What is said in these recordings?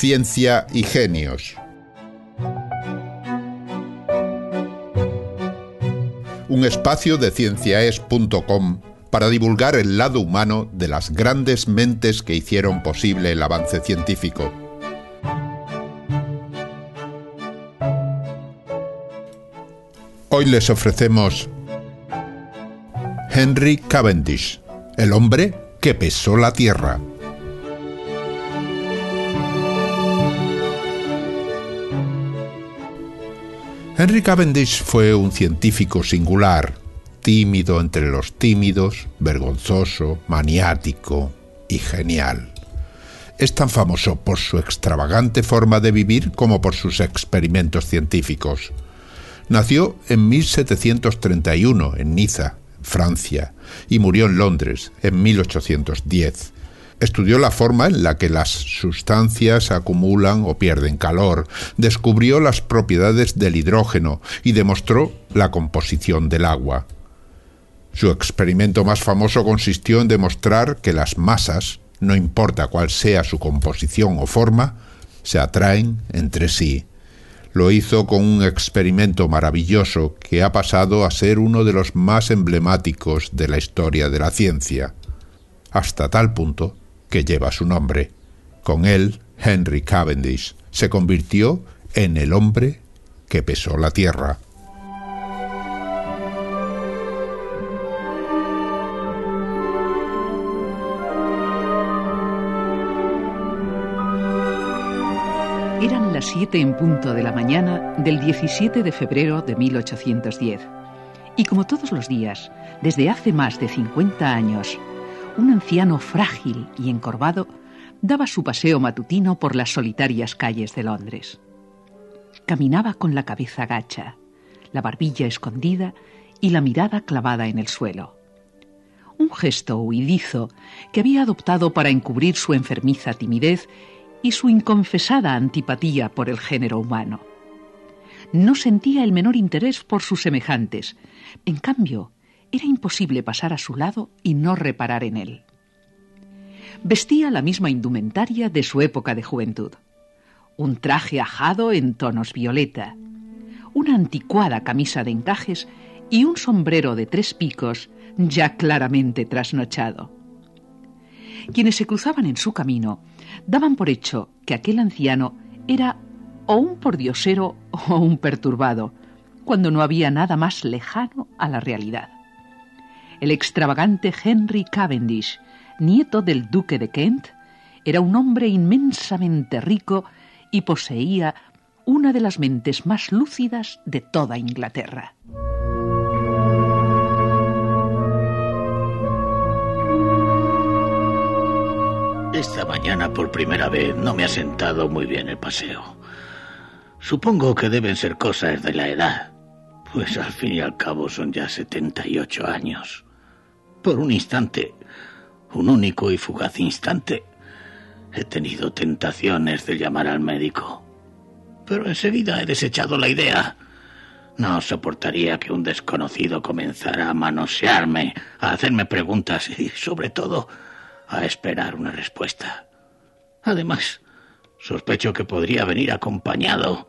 ciencia y genios. Un espacio de cienciaes.com para divulgar el lado humano de las grandes mentes que hicieron posible el avance científico. Hoy les ofrecemos Henry Cavendish, el hombre que pesó la Tierra. Henry Cavendish fue un científico singular, tímido entre los tímidos, vergonzoso, maniático y genial. Es tan famoso por su extravagante forma de vivir como por sus experimentos científicos. Nació en 1731 en Niza, Francia, y murió en Londres en 1810. Estudió la forma en la que las sustancias acumulan o pierden calor, descubrió las propiedades del hidrógeno y demostró la composición del agua. Su experimento más famoso consistió en demostrar que las masas, no importa cuál sea su composición o forma, se atraen entre sí. Lo hizo con un experimento maravilloso que ha pasado a ser uno de los más emblemáticos de la historia de la ciencia, hasta tal punto que lleva su nombre. Con él, Henry Cavendish se convirtió en el hombre que pesó la Tierra. Eran las 7 en punto de la mañana del 17 de febrero de 1810. Y como todos los días, desde hace más de 50 años, un anciano frágil y encorvado daba su paseo matutino por las solitarias calles de Londres. Caminaba con la cabeza gacha, la barbilla escondida y la mirada clavada en el suelo. Un gesto huidizo que había adoptado para encubrir su enfermiza timidez y su inconfesada antipatía por el género humano. No sentía el menor interés por sus semejantes. En cambio, era imposible pasar a su lado y no reparar en él. Vestía la misma indumentaria de su época de juventud. Un traje ajado en tonos violeta, una anticuada camisa de encajes y un sombrero de tres picos ya claramente trasnochado. Quienes se cruzaban en su camino daban por hecho que aquel anciano era o un pordiosero o un perturbado, cuando no había nada más lejano a la realidad. El extravagante Henry Cavendish, nieto del duque de Kent, era un hombre inmensamente rico y poseía una de las mentes más lúcidas de toda Inglaterra. Esta mañana por primera vez no me ha sentado muy bien el paseo. Supongo que deben ser cosas de la edad, pues al fin y al cabo son ya 78 años. Por un instante, un único y fugaz instante, he tenido tentaciones de llamar al médico. Pero enseguida he desechado la idea. No soportaría que un desconocido comenzara a manosearme, a hacerme preguntas y, sobre todo, a esperar una respuesta. Además, sospecho que podría venir acompañado,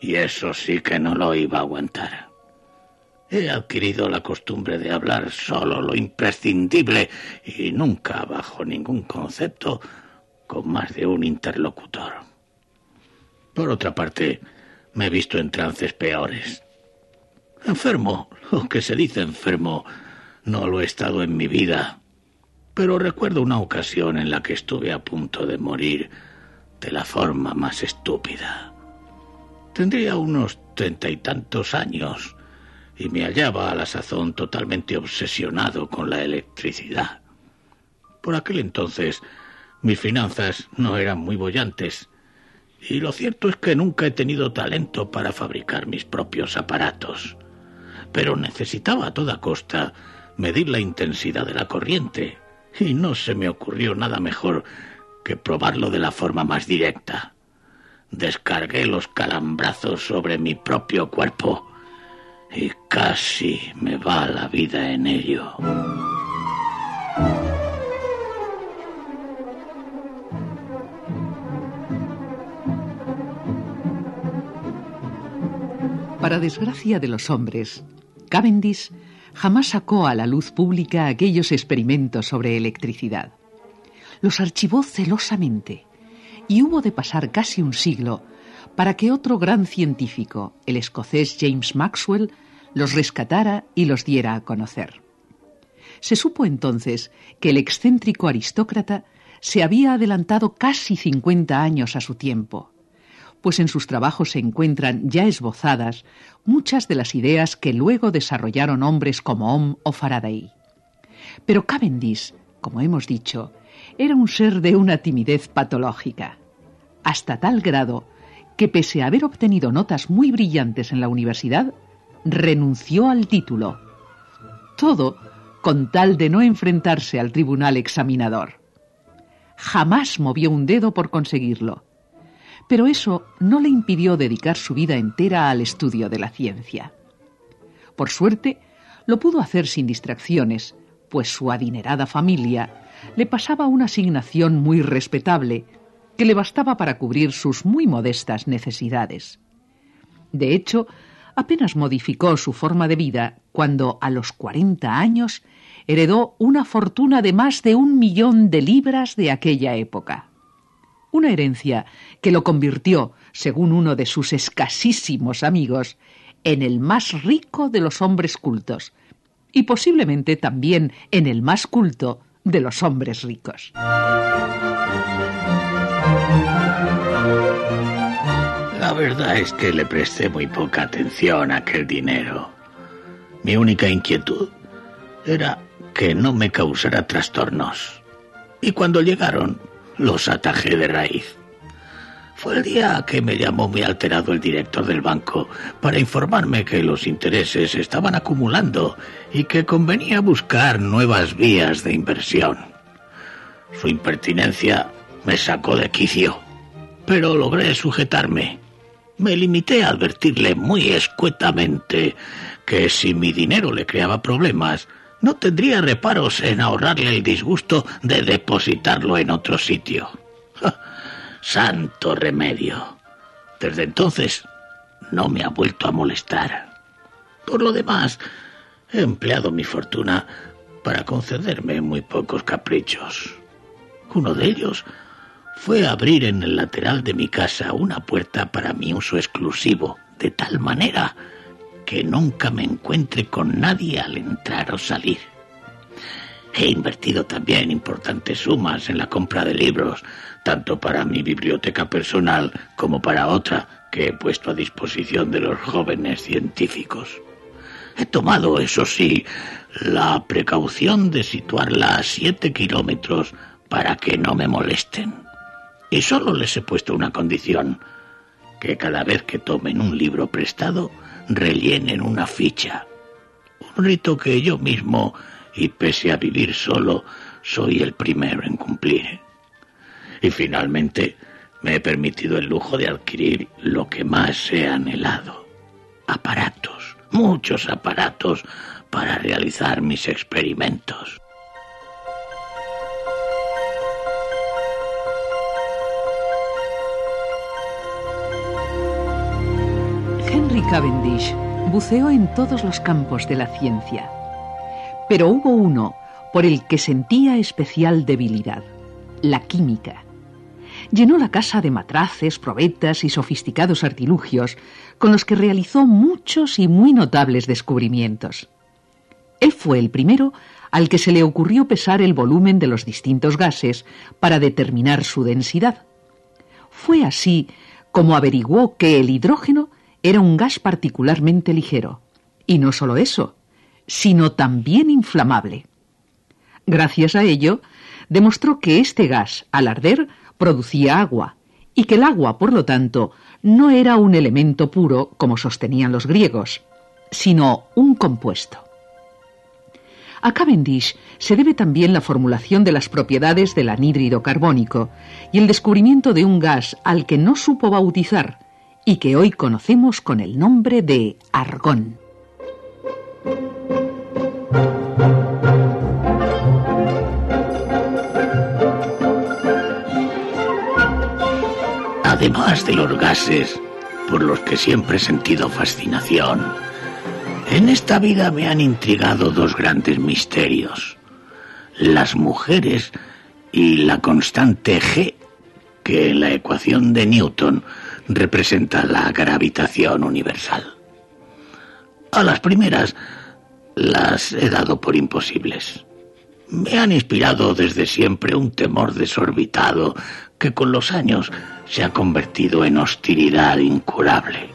y eso sí que no lo iba a aguantar. He adquirido la costumbre de hablar solo lo imprescindible y nunca bajo ningún concepto con más de un interlocutor. Por otra parte, me he visto en trances peores. Enfermo, lo que se dice enfermo, no lo he estado en mi vida pero recuerdo una ocasión en la que estuve a punto de morir de la forma más estúpida. Tendría unos treinta y tantos años y me hallaba a la sazón totalmente obsesionado con la electricidad. Por aquel entonces mis finanzas no eran muy bollantes y lo cierto es que nunca he tenido talento para fabricar mis propios aparatos. Pero necesitaba a toda costa medir la intensidad de la corriente y no se me ocurrió nada mejor que probarlo de la forma más directa. Descargué los calambrazos sobre mi propio cuerpo y casi me va la vida en ello. Para desgracia de los hombres, Cavendish jamás sacó a la luz pública aquellos experimentos sobre electricidad. Los archivó celosamente y hubo de pasar casi un siglo para que otro gran científico, el escocés James Maxwell, los rescatara y los diera a conocer. Se supo entonces que el excéntrico aristócrata se había adelantado casi 50 años a su tiempo, pues en sus trabajos se encuentran ya esbozadas muchas de las ideas que luego desarrollaron hombres como Ohm o Faraday. Pero Cavendish, como hemos dicho, era un ser de una timidez patológica, hasta tal grado que pese a haber obtenido notas muy brillantes en la universidad, renunció al título. Todo con tal de no enfrentarse al tribunal examinador. Jamás movió un dedo por conseguirlo. Pero eso no le impidió dedicar su vida entera al estudio de la ciencia. Por suerte, lo pudo hacer sin distracciones, pues su adinerada familia le pasaba una asignación muy respetable que le bastaba para cubrir sus muy modestas necesidades. De hecho, apenas modificó su forma de vida cuando, a los cuarenta años, heredó una fortuna de más de un millón de libras de aquella época. Una herencia que lo convirtió, según uno de sus escasísimos amigos, en el más rico de los hombres cultos, y posiblemente también en el más culto de los hombres ricos. Verdad es que le presté muy poca atención a aquel dinero. Mi única inquietud era que no me causara trastornos. Y cuando llegaron, los atajé de raíz. Fue el día que me llamó muy alterado el director del banco para informarme que los intereses estaban acumulando y que convenía buscar nuevas vías de inversión. Su impertinencia me sacó de quicio, pero logré sujetarme. Me limité a advertirle muy escuetamente que si mi dinero le creaba problemas, no tendría reparos en ahorrarle el disgusto de depositarlo en otro sitio. Santo remedio. Desde entonces no me ha vuelto a molestar. Por lo demás, he empleado mi fortuna para concederme muy pocos caprichos. Uno de ellos fue abrir en el lateral de mi casa una puerta para mi uso exclusivo, de tal manera que nunca me encuentre con nadie al entrar o salir. He invertido también importantes sumas en la compra de libros, tanto para mi biblioteca personal como para otra que he puesto a disposición de los jóvenes científicos. He tomado, eso sí, la precaución de situarla a siete kilómetros para que no me molesten. Y solo les he puesto una condición, que cada vez que tomen un libro prestado, rellenen una ficha. Un rito que yo mismo, y pese a vivir solo, soy el primero en cumplir. Y finalmente me he permitido el lujo de adquirir lo que más he anhelado. Aparatos, muchos aparatos para realizar mis experimentos. Cavendish buceó en todos los campos de la ciencia, pero hubo uno por el que sentía especial debilidad, la química. Llenó la casa de matraces, probetas y sofisticados artilugios con los que realizó muchos y muy notables descubrimientos. Él fue el primero al que se le ocurrió pesar el volumen de los distintos gases para determinar su densidad. Fue así como averiguó que el hidrógeno era un gas particularmente ligero. Y no solo eso, sino también inflamable. Gracias a ello, demostró que este gas, al arder, producía agua, y que el agua, por lo tanto, no era un elemento puro, como sostenían los griegos, sino un compuesto. A Cavendish se debe también la formulación de las propiedades del anhídrido carbónico y el descubrimiento de un gas al que no supo bautizar, y que hoy conocemos con el nombre de argón. Además de los gases, por los que siempre he sentido fascinación. En esta vida me han intrigado dos grandes misterios. Las mujeres y la constante G, que en la ecuación de Newton representa la gravitación universal. A las primeras las he dado por imposibles. Me han inspirado desde siempre un temor desorbitado que con los años se ha convertido en hostilidad incurable.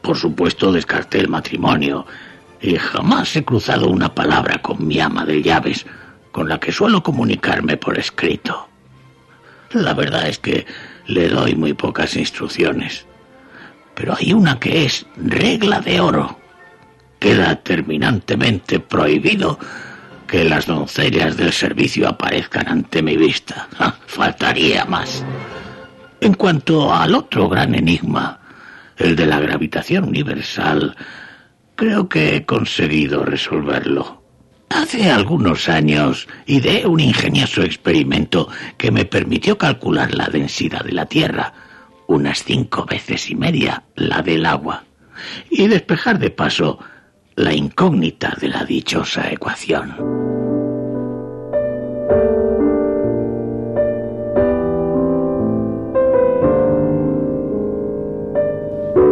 Por supuesto descarté el matrimonio y jamás he cruzado una palabra con mi ama de llaves, con la que suelo comunicarme por escrito. La verdad es que le doy muy pocas instrucciones, pero hay una que es regla de oro. Queda terminantemente prohibido que las doncellas del servicio aparezcan ante mi vista. faltaría más. En cuanto al otro gran enigma, el de la gravitación universal, creo que he conseguido resolverlo. Hace algunos años ideé un ingenioso experimento que me permitió calcular la densidad de la Tierra, unas cinco veces y media la del agua, y despejar de paso la incógnita de la dichosa ecuación.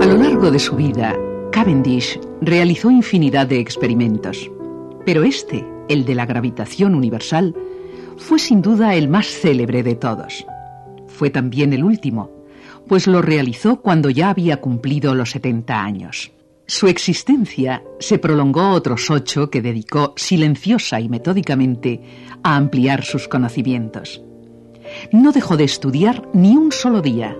A lo largo de su vida, Cavendish realizó infinidad de experimentos, pero este, el de la gravitación universal, fue sin duda el más célebre de todos. Fue también el último, pues lo realizó cuando ya había cumplido los 70 años. Su existencia se prolongó otros ocho que dedicó silenciosa y metódicamente a ampliar sus conocimientos. No dejó de estudiar ni un solo día,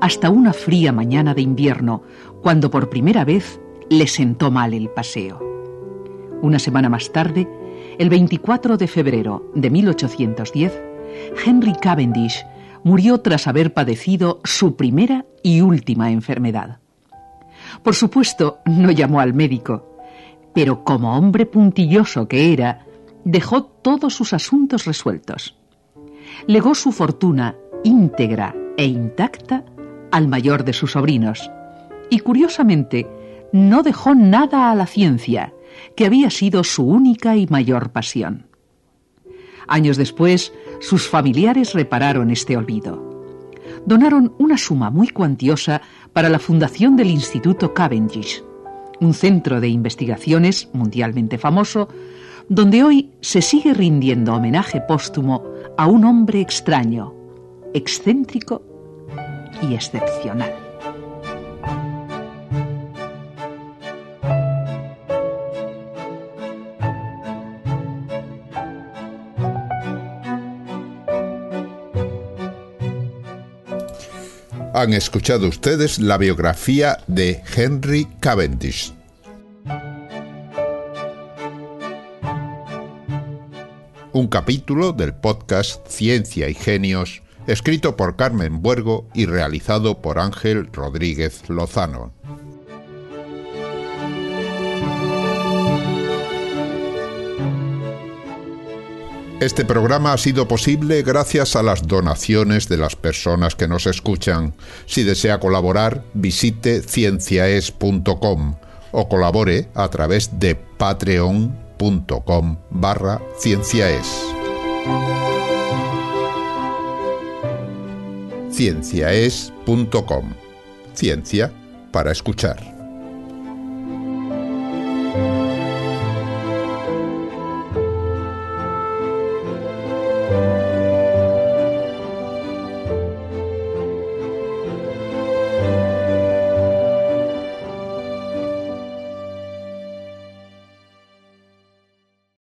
hasta una fría mañana de invierno, cuando por primera vez le sentó mal el paseo. Una semana más tarde, el 24 de febrero de 1810, Henry Cavendish murió tras haber padecido su primera y última enfermedad. Por supuesto, no llamó al médico, pero como hombre puntilloso que era, dejó todos sus asuntos resueltos. Legó su fortuna íntegra e intacta al mayor de sus sobrinos y, curiosamente, no dejó nada a la ciencia, que había sido su única y mayor pasión. Años después, sus familiares repararon este olvido donaron una suma muy cuantiosa para la fundación del Instituto Cavendish, un centro de investigaciones mundialmente famoso, donde hoy se sigue rindiendo homenaje póstumo a un hombre extraño, excéntrico y excepcional. Han escuchado ustedes la biografía de Henry Cavendish. Un capítulo del podcast Ciencia y Genios, escrito por Carmen Buergo y realizado por Ángel Rodríguez Lozano. Este programa ha sido posible gracias a las donaciones de las personas que nos escuchan. Si desea colaborar, visite cienciaes.com o colabore a través de patreon.com barra cienciaes. cienciaes.com Ciencia para escuchar.